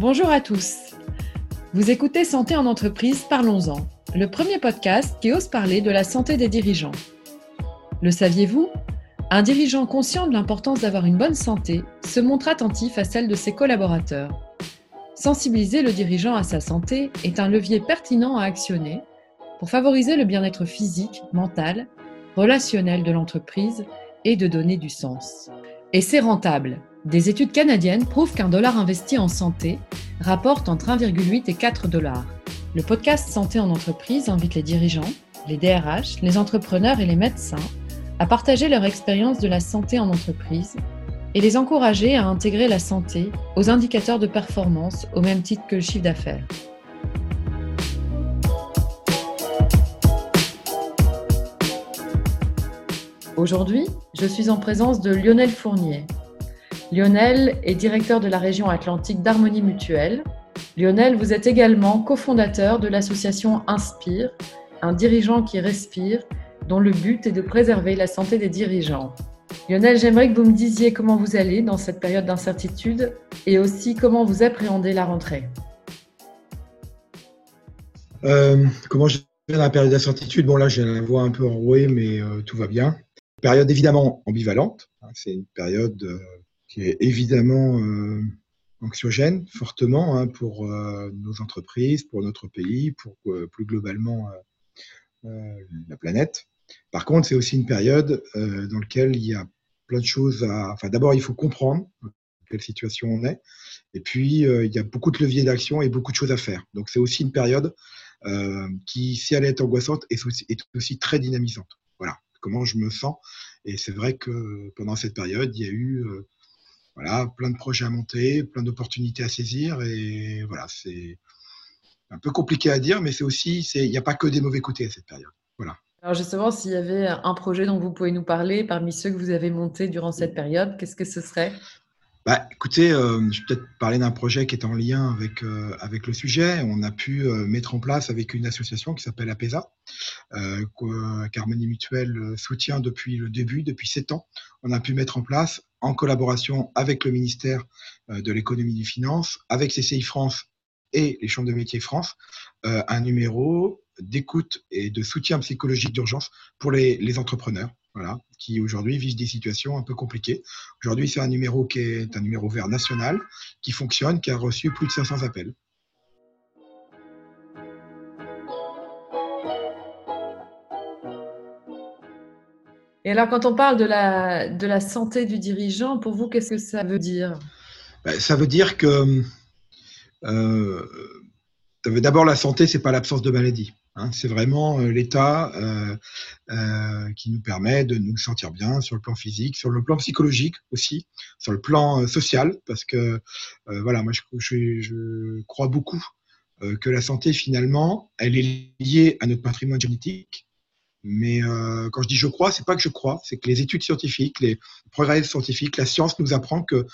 Bonjour à tous. Vous écoutez Santé en entreprise, parlons-en, le premier podcast qui ose parler de la santé des dirigeants. Le saviez-vous? Un dirigeant conscient de l'importance d'avoir une bonne santé se montre attentif à celle de ses collaborateurs. Sensibiliser le dirigeant à sa santé est un levier pertinent à actionner pour favoriser le bien-être physique, mental, relationnel de l'entreprise et de donner du sens. Et c'est rentable. Des études canadiennes prouvent qu'un dollar investi en santé rapporte entre 1,8 et 4 dollars. Le podcast Santé en entreprise invite les dirigeants, les DRH, les entrepreneurs et les médecins à partager leur expérience de la santé en entreprise et les encourager à intégrer la santé aux indicateurs de performance au même titre que le chiffre d'affaires. Aujourd'hui, je suis en présence de Lionel Fournier. Lionel est directeur de la région atlantique d'Harmonie Mutuelle. Lionel, vous êtes également cofondateur de l'association Inspire, un dirigeant qui respire, dont le but est de préserver la santé des dirigeants. Lionel, j'aimerais que vous me disiez comment vous allez dans cette période d'incertitude et aussi comment vous appréhendez la rentrée. Euh, comment je vais dans la période d'incertitude? Bon, là, j'ai la voix un peu enrouée, mais euh, tout va bien. Période évidemment ambivalente. Hein, c'est une période euh, qui est évidemment anxiogène, fortement, hein, pour nos entreprises, pour notre pays, pour plus globalement la planète. Par contre, c'est aussi une période euh, dans laquelle il y a plein de choses à. Enfin, d'abord, il faut comprendre quelle situation on est. Et puis, euh, il y a beaucoup de leviers d'action et beaucoup de choses à faire. Donc, c'est aussi une période euh, qui, si elle est angoissante, est aussi, est aussi, très dynamisante. Voilà, comment je me sens. Et c'est vrai que pendant cette période, il y a eu voilà, plein de projets à monter, plein d'opportunités à saisir. Et voilà, c'est un peu compliqué à dire, mais c'est aussi, il n'y a pas que des mauvais côtés à cette période. Voilà. Alors justement, s'il y avait un projet dont vous pouvez nous parler parmi ceux que vous avez montés durant cette période, qu'est-ce que ce serait? Bah, écoutez, euh, je vais peut-être parler d'un projet qui est en lien avec, euh, avec le sujet. On a pu euh, mettre en place avec une association qui s'appelle APESA, qu'Harmonie Mutuelle soutient depuis le début, depuis sept ans. On a pu mettre en place, en collaboration avec le ministère de l'économie et des finances, avec CCI France et les chambres de métiers France, un numéro d'écoute et de soutien psychologique d'urgence pour les, les, entrepreneurs, voilà, qui aujourd'hui vivent des situations un peu compliquées. Aujourd'hui, c'est un numéro qui est un numéro vert national, qui fonctionne, qui a reçu plus de 500 appels. Et alors, quand on parle de la, de la santé du dirigeant, pour vous, qu'est-ce que ça veut dire? Ben, Ça veut dire que euh, d'abord la santé, c'est pas l'absence de maladie. Hein, c'est vraiment euh, l'état euh, euh, qui nous permet de nous sentir bien sur le plan physique, sur le plan psychologique aussi, sur le plan social, parce que voilà, moi je, crois beaucoup que la santé finalement, elle est liée à notre patrimoine génétique. Mais quand je dis je crois, c'est pas que je crois, c'est que les études scientifiques, les progrès scientifiques, la science nous apprend que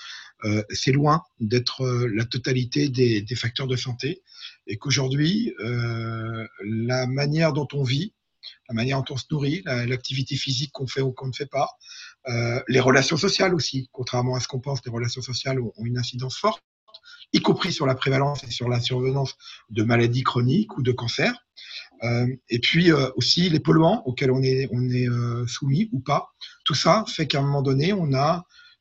c'est loin d'être la totalité des facteurs de santé et qu'aujourd'hui, euh, la manière dont on vit, la manière dont on se nourrit, l'activité physique qu'on fait ou qu'on ne fait pas, euh, les relations sociales aussi, contrairement à ce qu'on pense, les relations sociales ont, une incidence forte, y compris sur la prévalence et sur la survenance de maladies chroniques ou de cancers. Euh, et puis euh, aussi les polluants auxquels on est, euh, soumis ou pas. Tout ça fait qu'à un moment donné, on a euh,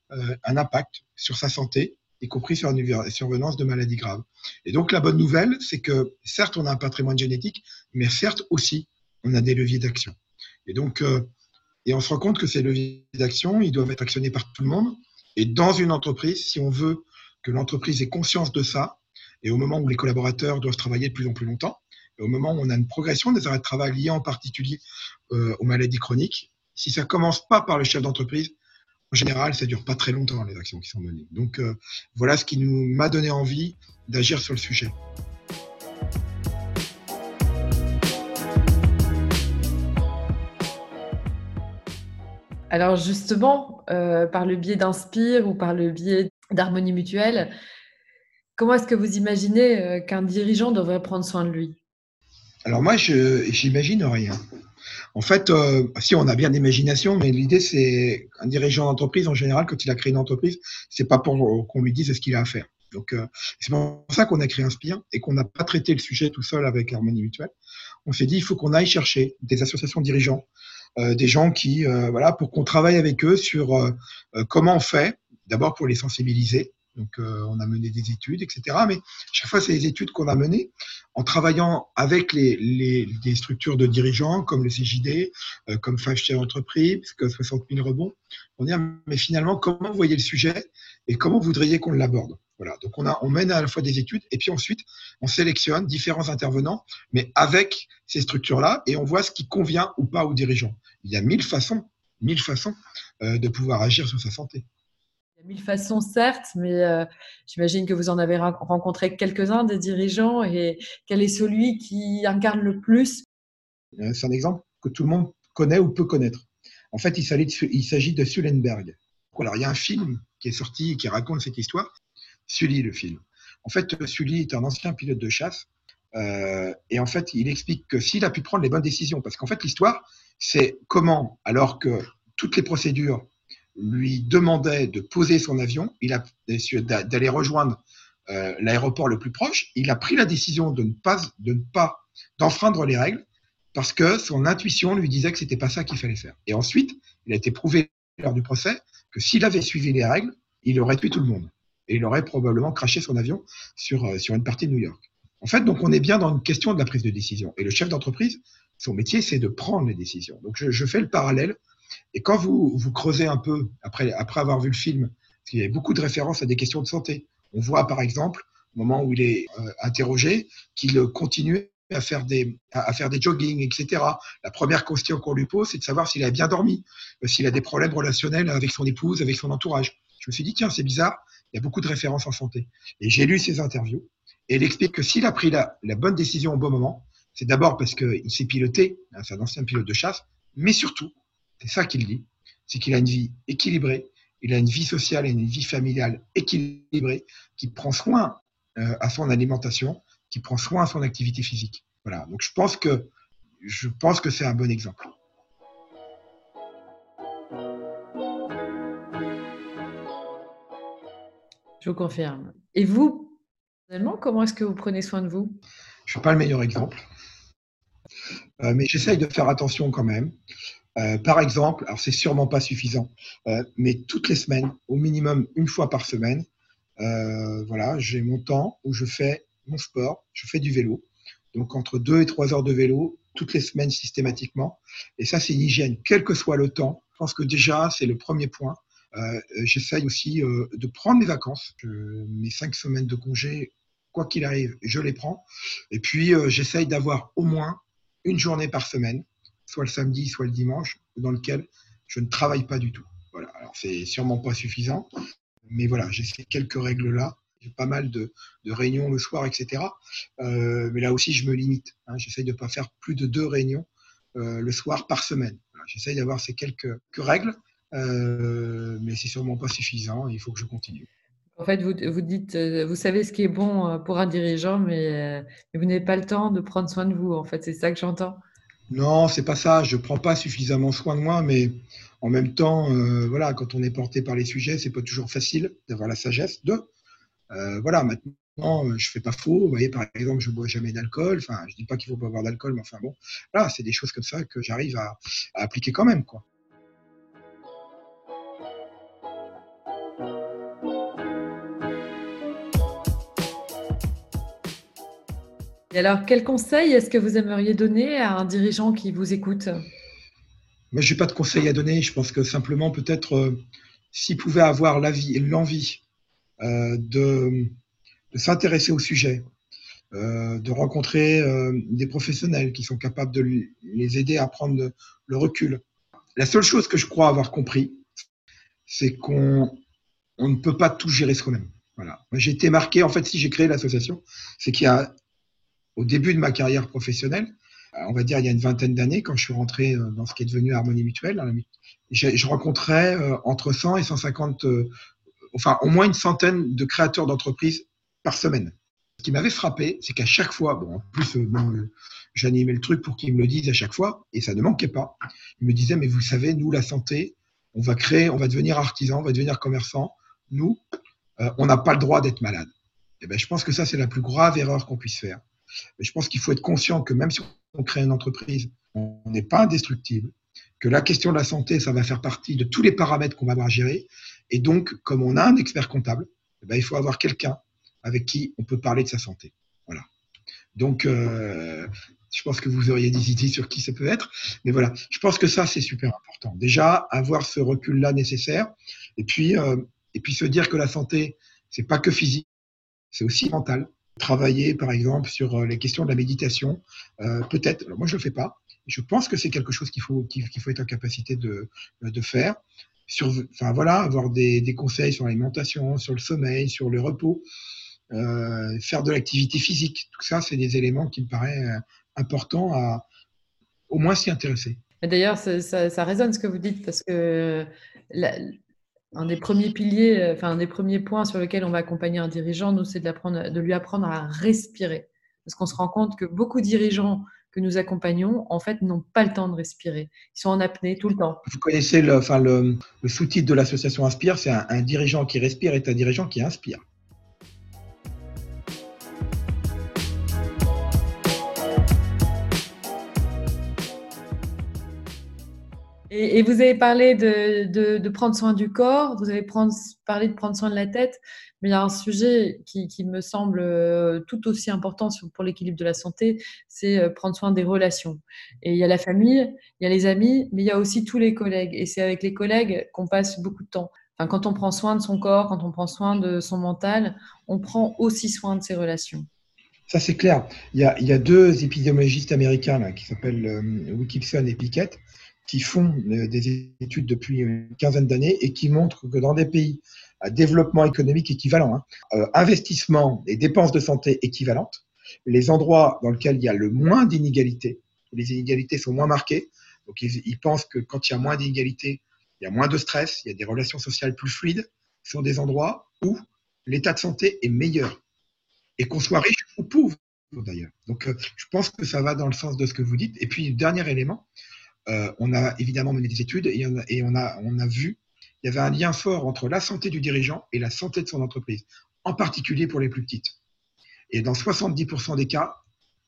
un impact sur sa santé y compris sur une survenance de maladies graves. Et donc la bonne nouvelle, c'est que certes, on a un patrimoine génétique, mais certes aussi, on a des leviers d'action. Et donc, euh, et on se rend compte que ces leviers d'action, ils doivent être actionnés par tout le monde. Et dans une entreprise, si on veut que l'entreprise ait conscience de ça, et au moment où les collaborateurs doivent travailler de plus en plus longtemps, et au moment où on a une progression des arrêts de travail liés en particulier euh, aux maladies chroniques, si ça commence pas par le chef d'entreprise, en général, ça dure pas très longtemps les actions qui sont menées. Donc euh, voilà ce qui nous m'a donné envie d'agir sur le sujet. Alors justement, euh, par le biais d'Inspire ou par le biais d'Harmonie Mutuelle, comment est-ce que vous imaginez euh, qu'un dirigeant devrait prendre soin de lui? Alors moi, je j'imagine rien. En fait, euh, si on a bien d'imagination, mais l'idée c'est un dirigeant d'entreprise en général, quand il a créé une entreprise, c'est pas pour qu'on lui dise ce qu'il a à faire. Donc, euh, c'est pour ça qu'on a créé Inspire et qu'on n'a pas traité le sujet tout seul avec Harmonie Mutuelle. On s'est dit, il faut qu'on aille chercher des associations dirigeants, euh, des gens qui, euh, voilà, pour qu'on travaille avec eux sur comment on fait, d'abord pour les sensibiliser. Donc, on a mené des études, etc. Mais chaque fois, c'est des études qu'on a menées en travaillant avec les, les, structures de dirigeants comme le CJD, comme Five Share Entreprise, comme 60 000 rebonds. On dit, mais finalement, comment vous voyez le sujet et comment vous voudriez qu'on l'aborde? Voilà. Donc on, a, mène à la fois des études et puis ensuite on sélectionne différents intervenants, mais avec ces structures-là et on voit ce qui convient ou pas aux dirigeants. Il y a mille façons, mille façons euh, de pouvoir agir sur sa santé. Mille façons, certes, mais euh, j'imagine que vous en avez rencontré quelques-uns des dirigeants et quel est celui qui incarne le plus? Euh, C'est un exemple que tout le monde connaît ou peut connaître. En fait, il s'agit de Sullenberg. Alors, il y a un film qui est sorti qui raconte cette histoire. Sully, le film. En fait, Sully est un ancien pilote de chasse. Euh, et en fait, il explique que s'il a pu prendre les bonnes décisions, parce qu'en fait, l'histoire, c'est comment, alors que toutes les procédures lui demandaient de poser son avion, il a d'aller rejoindre euh, l'aéroport le plus proche, il a pris la décision de ne pas, de d'enfreindre les règles, parce que son intuition lui disait que c'était pas ça qu'il fallait faire. Et ensuite, il a été prouvé lors du procès que s'il avait suivi les règles, il aurait tué tout le monde et il aurait probablement craché son avion sur, euh, sur une partie de New York. En fait, donc on est bien dans une question de la prise de décision. Et le chef d'entreprise, son métier, c'est de prendre les décisions. Donc je, fais le parallèle. Et quand vous, vous creusez un peu, après, après avoir vu le film, parce qu'il y a beaucoup de références à des questions de santé. On voit par exemple, au moment où il est euh, interrogé, qu'il continue à faire des à faire des jogging, etc. La première question qu'on lui pose, c'est de savoir s'il a bien dormi, euh, s'il a des problèmes relationnels avec son épouse, avec son entourage. Je me suis dit tiens c'est bizarre, il y a beaucoup de références en santé. Et j'ai lu ses interviews et il explique que s'il a pris la, bonne décision au bon moment, c'est d'abord parce qu'il s'est piloté, hein, c'est un ancien pilote de chasse, mais surtout, c'est ça qu'il dit, c'est qu'il a une vie équilibrée, il a une vie sociale et une vie familiale équilibrée, qui prend soin euh, à son alimentation, qui prend soin à son activité physique. Voilà. Donc je pense que je pense que c'est un bon exemple. Je vous confirme. Et vous, personnellement, comment est-ce que vous prenez soin de vous? Je ne suis pas le meilleur exemple, euh, mais j'essaye de faire attention quand même. Euh, par exemple, alors c'est sûrement pas suffisant, euh, mais toutes les semaines, au minimum une fois par semaine, voilà, j'ai mon temps où je fais mon sport, je fais du vélo. Donc entre deux et trois heures de vélo toutes les semaines systématiquement. Et ça, c'est une hygiène, quel que soit le temps. Je pense que déjà, c'est le premier point. Euh, j'essaye aussi euh, de prendre mes vacances. mes cinq semaines de congé, quoi qu'il arrive, je les prends. Et puis, euh, j'essaye d'avoir au moins une journée par semaine, soit le samedi, soit le dimanche, dans lequel je ne travaille pas du tout. Voilà. Alors, c'est sûrement pas suffisant, mais voilà, j'ai ces quelques règles-là. J'ai pas mal de, réunions le soir, etc. mais là aussi, je me limite. Hein. J'essaye de ne pas faire plus de deux réunions le soir par semaine. J'essaye d'avoir ces quelques règles euh, mais c'est sûrement pas suffisant. Il faut que je continue. En fait, vous, dites, euh, vous savez ce qui est bon euh, pour un dirigeant, mais, vous n'avez pas le temps de prendre soin de vous. En fait, c'est ça que j'entends. Non, c'est pas ça. Je prends pas suffisamment soin de moi, mais en même temps, voilà, quand on est porté par les sujets, c'est pas toujours facile d'avoir la sagesse de. voilà, maintenant, je fais pas faux. Vous voyez, par exemple, je bois jamais d'alcool. Enfin, je dis pas qu'il faut pas boire d'alcool, mais enfin bon, voilà, c'est des choses comme ça que j'arrive à, à appliquer quand même, quoi. Et alors, quel conseil est-ce que vous aimeriez donner à un dirigeant qui vous écoute? Moi, je n'ai pas de conseil à donner. Je pense que simplement, peut-être, euh, s'il pouvait avoir l'envie euh, de, s'intéresser au sujet, euh, de rencontrer des professionnels qui sont capables de les aider à prendre le, recul. La seule chose que je crois avoir compris, c'est qu'on ne peut pas tout gérer soi-même. Voilà. J'ai été marqué, en fait, si j'ai créé l'association, c'est qu'il y a au début de ma carrière professionnelle, euh, on va dire il y a une vingtaine d'années, quand je suis rentré euh, dans ce qui est devenu Harmonie Mutuelle, hein, je rencontrais euh, entre 100 et 150, enfin au moins une centaine de créateurs d'entreprises par semaine. Ce qui m'avait frappé, c'est qu'à chaque fois, bon, en plus, j'animais le truc pour qu'ils me le disent à chaque fois, et ça ne manquait pas. Ils me disaient, mais vous savez, nous, la santé, on va créer, on va devenir artisan, on va devenir commerçant. Nous, on n'a pas le droit d'être malade. eh ben, je pense que ça, c'est la plus grave erreur qu'on puisse faire. Je pense qu'il faut être conscient que même si on crée une entreprise, on n'est pas indestructible, que la question de la santé, ça va faire partie de tous les paramètres qu'on va avoir gérer. Et donc, comme on a un expert comptable, eh ben, il faut avoir quelqu'un avec qui on peut parler de sa santé. Voilà. Donc, euh, je pense que vous auriez des idées sur qui ça peut être. Mais voilà, je pense que ça, c'est super important. Déjà, avoir ce recul-là nécessaire. Et puis, euh, et puis se dire que la santé, c'est pas que physique, c'est aussi mental. Travailler, par exemple, sur euh, les questions de la méditation, euh, peut-être. Moi, je le fais pas. Je pense que c'est quelque chose qu'il faut, qu'il faut être en capacité de, de faire. Sur, enfin voilà, avoir des, des conseils sur l'alimentation, sur le sommeil, sur le repos, euh, faire de l'activité physique. Tout ça, c'est des éléments qui me paraissent euh, importants à au moins s'y intéresser. D'ailleurs, ça, ça, ça, résonne ce que vous dites parce que la, un des premiers piliers, euh, enfin un des premiers points sur lesquels on va accompagner un dirigeant, nous, c'est de, lui apprendre à respirer. Parce qu'on se rend compte que beaucoup de dirigeants que nous accompagnons, en fait, n'ont pas le temps de respirer. Ils sont en apnée tout le temps. Vous connaissez le, enfin, le sous-titre de l'association Inspire, c'est un, un dirigeant qui respire est un dirigeant qui inspire. Et, vous avez parlé de, prendre soin du corps, vous avez parlé de prendre soin de la tête, mais il y a un sujet qui, me semble euh, tout aussi important pour l'équilibre de la santé, c'est euh, prendre soin des relations. Et il y a la famille, il y a les amis, mais il y a aussi tous les collègues. Et c'est avec les collègues qu'on passe beaucoup de temps. Quand on prend soin de son corps, quand on prend soin de son mental, on prend aussi soin de ses relations. Ça, c'est clair. Il y, a, deux épidémiologistes américains qui s'appellent euh, et Pickett qui font euh, des études depuis une quinzaine d'années et qui montrent que dans des pays à développement économique équivalent, hein, euh, investissement et dépenses de santé équivalentes, les endroits dans lesquels il y a le moins d'inégalités, les inégalités sont moins marquées, donc ils, pensent que quand il y a moins d'inégalités, il y a moins de stress, il y a des relations sociales plus fluides, sont des endroits où l'état de santé est meilleur. Et qu'on soit riche ou pauvre, d'ailleurs. Donc, euh, je pense que ça va dans le sens de ce que vous dites. Et puis, dernier élément, euh, on a évidemment mené des études et, on a, on, a, vu il y avait un lien fort entre la santé du dirigeant et la santé de son entreprise, en particulier pour les plus petites. Et dans 70% des cas,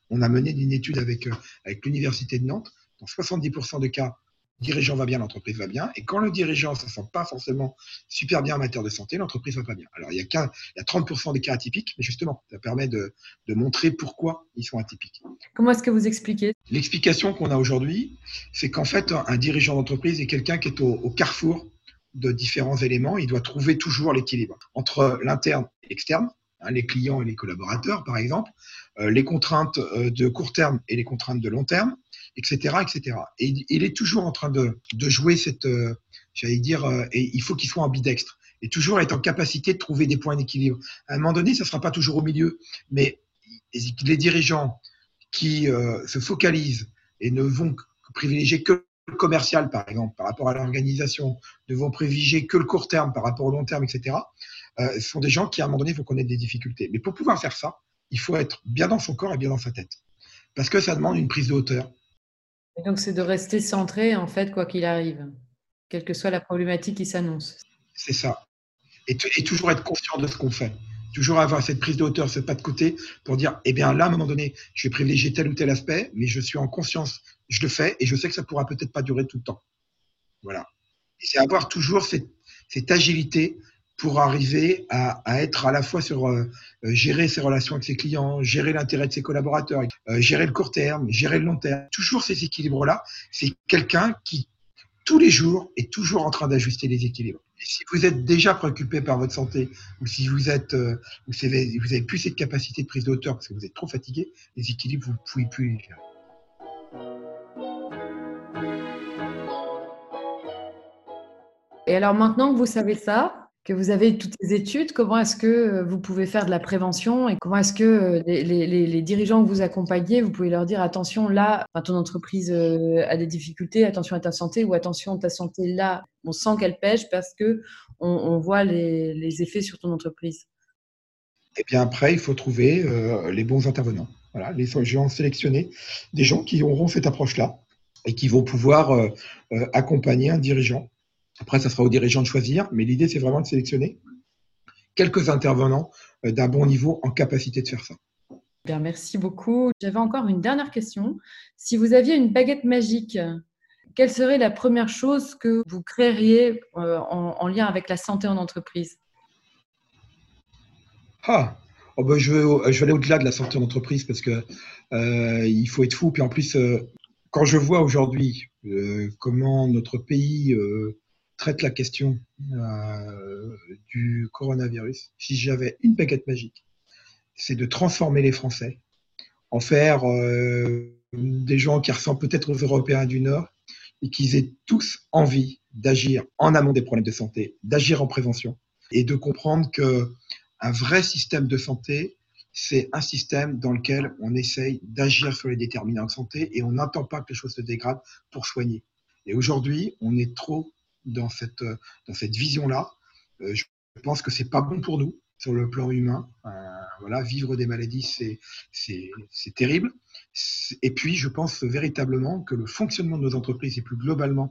on a mené une étude avec, euh, avec l'Université de Nantes, dans 70% des cas, dirigeant va bien, l'entreprise va bien. Et quand le dirigeant ne se sent pas forcément super bien en matière de santé, l'entreprise va pas bien. Alors, il y, a 15, il y a 30% des cas atypiques, mais justement, ça permet de, de montrer pourquoi ils sont atypiques. Comment est-ce que vous expliquez L'explication qu'on a aujourd'hui, c'est qu'en fait, un dirigeant d'entreprise est quelqu'un qui est au, au carrefour de différents éléments. Il doit trouver toujours l'équilibre entre l'interne et l'externe, hein, les clients et les collaborateurs, par exemple, euh, les contraintes euh, de court terme et les contraintes de long terme, etc., etc. Et il, est toujours en train de, jouer cette, euh, j'allais dire, et il faut qu'il soit ambidextre et toujours être en capacité de trouver des points d'équilibre. À un moment donné, ça ne sera pas toujours au milieu, mais les dirigeants qui se focalisent et ne vont privilégier que le commercial, par exemple, par rapport à l'organisation, ne vont privilégier que le court terme par rapport au long terme, etc., euh, sont des gens qui, à un moment donné, vont connaître des difficultés. Mais pour pouvoir faire ça, il faut être bien dans son corps et bien dans sa tête. Parce que ça demande une prise de hauteur. Et donc, c'est de rester centré, en fait, quoi qu'il arrive, quelle que soit la problématique qui s'annonce. C'est ça. Et, et, toujours être conscient de ce qu'on fait. Toujours avoir cette prise de hauteur, ce pas de côté pour dire, eh bien là, à un moment donné, je vais privilégier tel ou tel aspect, mais je suis en conscience, je le fais et je sais que ça pourra peut-être pas durer tout le temps. Voilà. Et c'est avoir toujours cette, cette, agilité pour arriver à, être à la fois sur euh, gérer ses relations avec ses clients, gérer l'intérêt de ses collaborateurs, euh, gérer le court terme, gérer le long terme. Toujours ces équilibres-là, c'est quelqu'un qui tous les jours est toujours en train d'ajuster les équilibres. Et si vous êtes déjà préoccupé par votre santé, ou si vous êtes, euh, vous avez, plus cette capacité de prise de parce que vous êtes trop fatigué, les équilibres, vous ne pouvez plus les gérer. Et alors maintenant que vous savez ça, que vous avez toutes ces études, comment est-ce que euh, vous pouvez faire de la prévention et comment est-ce que euh, les, dirigeants que vous accompagnez, vous pouvez leur dire attention là, ton entreprise euh, a des difficultés, attention à ta santé ou attention ta santé là, on sent qu'elle pêche parce que on, voit les, effets sur ton entreprise. Et eh bien après, il faut trouver les bons intervenants. Les gens sélectionnés, des gens qui auront cette approche-là et qui vont pouvoir accompagner un dirigeant après, ça sera aux dirigeants de choisir, mais l'idée, c'est vraiment de sélectionner quelques intervenants d'un bon niveau en capacité de faire ça. Bien, merci beaucoup. J'avais encore une dernière question. Si vous aviez une baguette magique, quelle serait la première chose que vous créeriez en, lien avec la santé en entreprise? Ah, oh ben je, vais, je vais aller au-delà de la santé en entreprise parce que il faut être fou. Puis en plus, quand je vois aujourd'hui comment notre pays traite la question euh, du coronavirus, si j'avais une baguette magique, c'est de transformer les Français en faire euh, des gens qui ressemblent peut-être aux Européens du Nord et qu'ils aient tous envie d'agir en amont des problèmes de santé, d'agir en prévention et de comprendre que un vrai système de santé, c'est un système dans lequel on essaye d'agir sur les déterminants de santé et on n'entend pas que les choses se dégradent pour soigner. Et aujourd'hui, on est trop dans cette, euh, dans cette vision-là. Euh, je pense que c'est pas bon pour nous sur le plan humain. Euh, voilà, vivre des maladies, c'est, terrible. Et puis, je pense véritablement que le fonctionnement de nos entreprises et plus globalement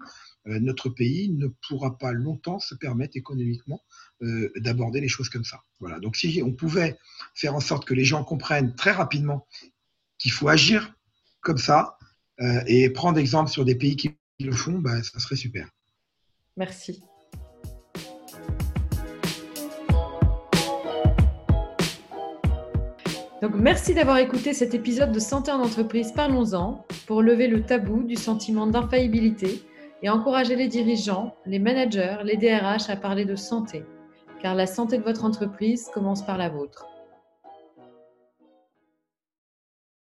notre pays ne pourra pas longtemps se permettre économiquement d'aborder les choses comme ça. Voilà. Donc, si on pouvait faire en sorte que les gens comprennent très rapidement qu'il faut agir comme ça et prendre exemple sur des pays qui le font, ben, ça serait super. Merci. Donc, merci d'avoir écouté cet épisode de Santé en entreprise Parlons-en pour lever le tabou du sentiment d'infaillibilité et encourager les dirigeants, les managers, les DRH à parler de santé, car la santé de votre entreprise commence par la vôtre.